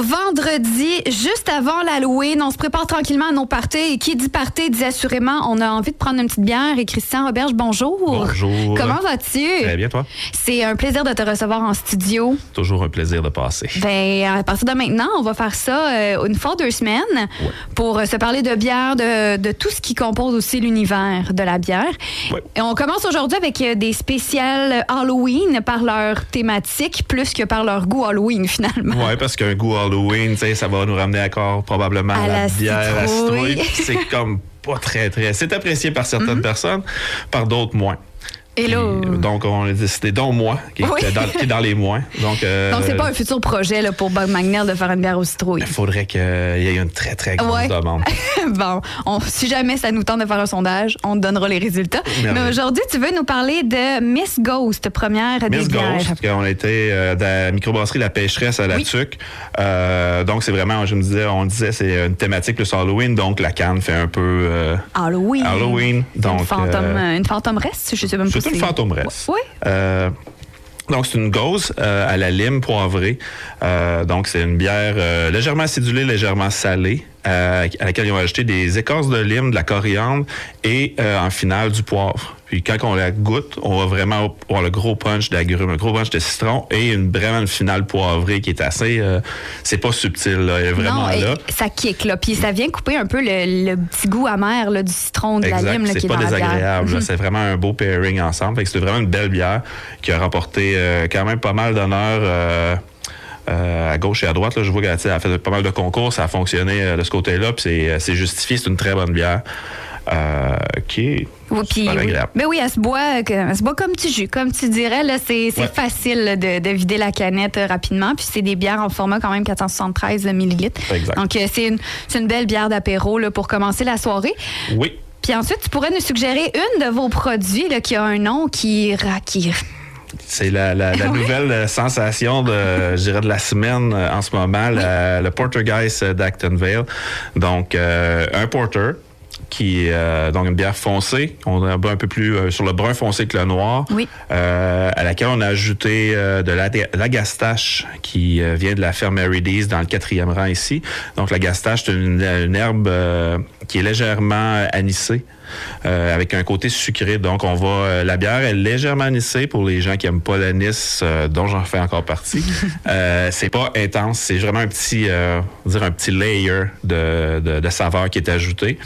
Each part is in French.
Vendredi, juste avant l'Halloween, on se prépare tranquillement à nos parties. Et qui dit party dit assurément, on a envie de prendre une petite bière. Et Christian Roberge, bonjour. Bonjour. Comment vas-tu? Très bien, toi? C'est un plaisir de te recevoir en studio. Toujours un plaisir de passer. Ben, à partir de maintenant, on va faire ça euh, une fois deux semaines pour euh, se parler de bière, de, de tout ce qui compose aussi l'univers de la bière. Ouais. Et on commence aujourd'hui avec euh, des spéciales Halloween par leur thématique plus que par leur goût Halloween finalement. Oui, parce qu'un goût Halloween, sais, ça va nous ramener encore probablement À à la, la bière à citrouille. citrouille. Puis C'est comme pas très, très. C'est apprécié par certaines personnes, par d'autres moins. Là, Puis, euh, donc, on a décidé, dont moi, qui, est Oui. dans, qui est dans les moins. Donc, euh, donc c'est pas un futur projet là, pour Bob Magnell de faire une bière aux citrouilles. il faudrait qu'il y ait une très, très grosse Ouais. demande. bon, on- si jamais ça nous tente de faire un sondage, on te donnera les résultats. Mais aujourd'hui, tu veux nous parler de Miss Ghost, première des Miss bières. Ghost, on a été euh, de la microbrasserie La Pêcheresse à la Oui. Tuque. Euh, donc, c'est vraiment, je me disais, on disait, c'est une thématique plus Halloween. Donc, la canne fait un peu euh, Halloween. Halloween. Donc, une, fantôme, une fantômeresse, je sais même pas c'est une fantômeresse. Oui. Euh, donc, c'est une gauze euh, à la lime poivrée. Euh, donc, c'est une bière légèrement acidulée, légèrement salée, euh, à laquelle ils ont ajouté des écorces de lime, de la coriandre et euh, en finale du poivre. Puis quand on la goûte, on va vraiment avoir le gros punch d'agrumes, le gros punch de citron et une vraiment une finale poivrée qui est assez... euh, c'est pas subtil, là. Elle est vraiment non, et là. ça kick, là. Puis ça vient couper un peu le, le petit goût amer là, du citron, de la lime là, qui c'est est pas dans désagréable. là. Mhm. C'est vraiment un beau pairing ensemble. Fait que c'est vraiment une belle bière qui a remporté euh, quand même pas mal d'honneur. euh, euh, à gauche et à droite, là, je vois qu'elle a fait pas mal de concours, ça a fonctionné euh, de ce côté-là, puis c'est, euh, c'est justifié, c'est une très bonne bière euh, qui est Oui, super oui. Ben oui, elle se boit, que- elle se boit comme tu jus, comme tu dirais. Là, c'est, Ouais. facile là, de, de vider la canette euh, rapidement. Puis c'est des bières en format quand même 473 millilitres. Exact. Donc euh, c'est une, belle bière d'apéro là, pour commencer la soirée. Oui, Puis ensuite, tu pourrais nous suggérer une de vos produits là, qui a un nom qui, qui c'est la, la, la Oui. nouvelle euh, sensation de, je dirais, de la semaine euh, en ce moment, la- le Portergeist d'Acton Vale. Donc, euh, un porter qui est euh, donc une bière foncée. On est un peu plus euh, sur le brun foncé que le noir. Oui. Euh, à laquelle on a ajouté de la, la gastache qui vient de la ferme Merides dans le quatrième rang ici. Donc la gastache, c'est une, une herbe qui est légèrement anisée. euh, avec un côté sucré. Donc, on va. euh, la bière est légèrement anisée pour les gens qui aiment pas l'anis, euh, dont j'en fais encore partie. c'est pas intense, c'est vraiment un petit, dire un petit layer de, de, de saveur qui est ajouté,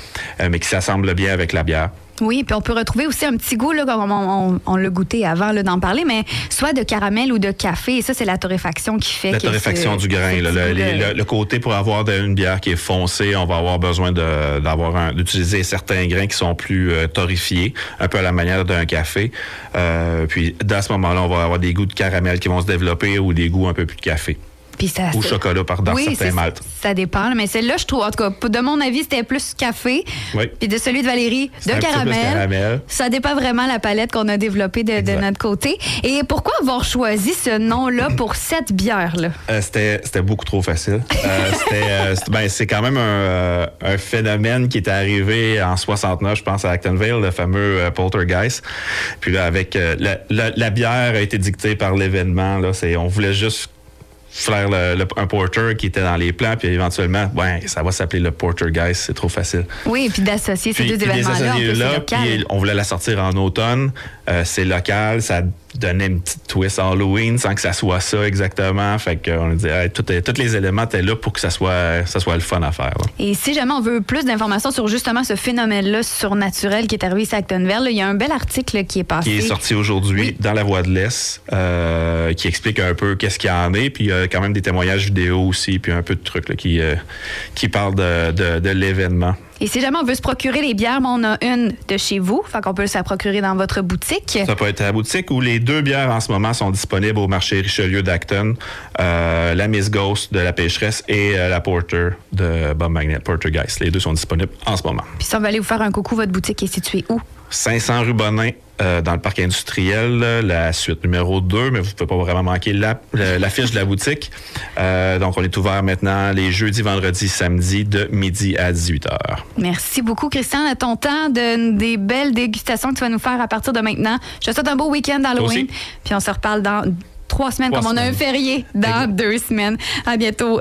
mais qui s'assemble bien avec la bière. Oui, puis on peut retrouver aussi un petit goût, là, comme on, on- on l'a goûté avant d'en parler, mais soit de caramel ou de café. Et ça, c'est la torréfaction qui fait La torréfaction ce- du grain. là, le, goût les- de- le- le côté pour avoir de- une bière qui est foncée, on va avoir besoin d'avoir d'utiliser certains grains qui sont plus euh, torréfiés, un peu à la manière d'un café. Euh, puis, dans ce moment-là, on va avoir des goûts de caramel qui vont se développer ou des goûts un peu plus de café. Puis ça, Ou chocolat par dans oui, certains maltes. Ça dépend, mais celle-là, je trouve, en tout cas, de mon avis, c'était plus café. Oui. Puis de celui de Valérie, de caramel. caramel. Ça dépend vraiment la palette qu'on a développée de, notre côté. Et pourquoi avoir choisi ce nom-là pour cette bière-là? Euh, c'était, beaucoup trop facile. Euh, euh, c'est, ben, c'est quand même un, un phénomène qui est arrivé en 69, je pense, à Actonville, le fameux euh, poltergeist. Puis là, avec la, la- la bière a été dictée par l'événement. On voulait juste faire le- le- un porter qui était dans les plans, puis éventuellement, ouais, ça va s'appeler le poltergeist, c'est trop facile. Oui, puis d'associer ces Puis- deux événements-là, puis on voulait la sortir en automne. Euh, c'est local, ça donnait une petite twist Halloween sans que ça soit ça exactement. Fait qu'on a dit, hey, tous les éléments étaient là pour que ça soit, ça soit le fun à faire. là. Et si jamais on veut plus d'informations sur justement ce phénomène-là surnaturel qui est arrivé ici à Actonville, il y a un bel article qui est passé. Qui est sorti aujourd'hui Oui. dans la Voix de l'Est, euh, qui explique un peu qu'est-ce qu'il y en est, puis il y a quand même des témoignages vidéo aussi, puis un peu de trucs là, qui, euh, qui parlent de, de, de l'événement. Et si jamais on veut se procurer les bières, on a une de chez vous, fait qu'on peut se la procurer dans votre boutique. Ça peut être à la boutique où les deux bières en ce moment sont disponibles au marché Richelieu d'Acton. Euh, la Miss Ghost de la Pêcheresse et euh, la Porter de Bob Magnet, Portergeist. Les deux sont disponibles en ce moment. Puis si on veut aller vous faire un coucou, votre boutique est située où? 500 rue Bonin, dans le parc industriel, la suite numéro 2, mais vous ne pouvez pas vraiment manquer l'affiche de la boutique. donc, on est ouvert maintenant les jeudis, vendredis, samedis de midi à 18h. Merci beaucoup, Christian, de ton temps, de, des belles dégustations que tu vas nous faire à partir de maintenant. Je te souhaite un beau week-end d'Halloween. Puis on se reparle dans trois semaines, comme on a un férié dans deux semaines. À bientôt.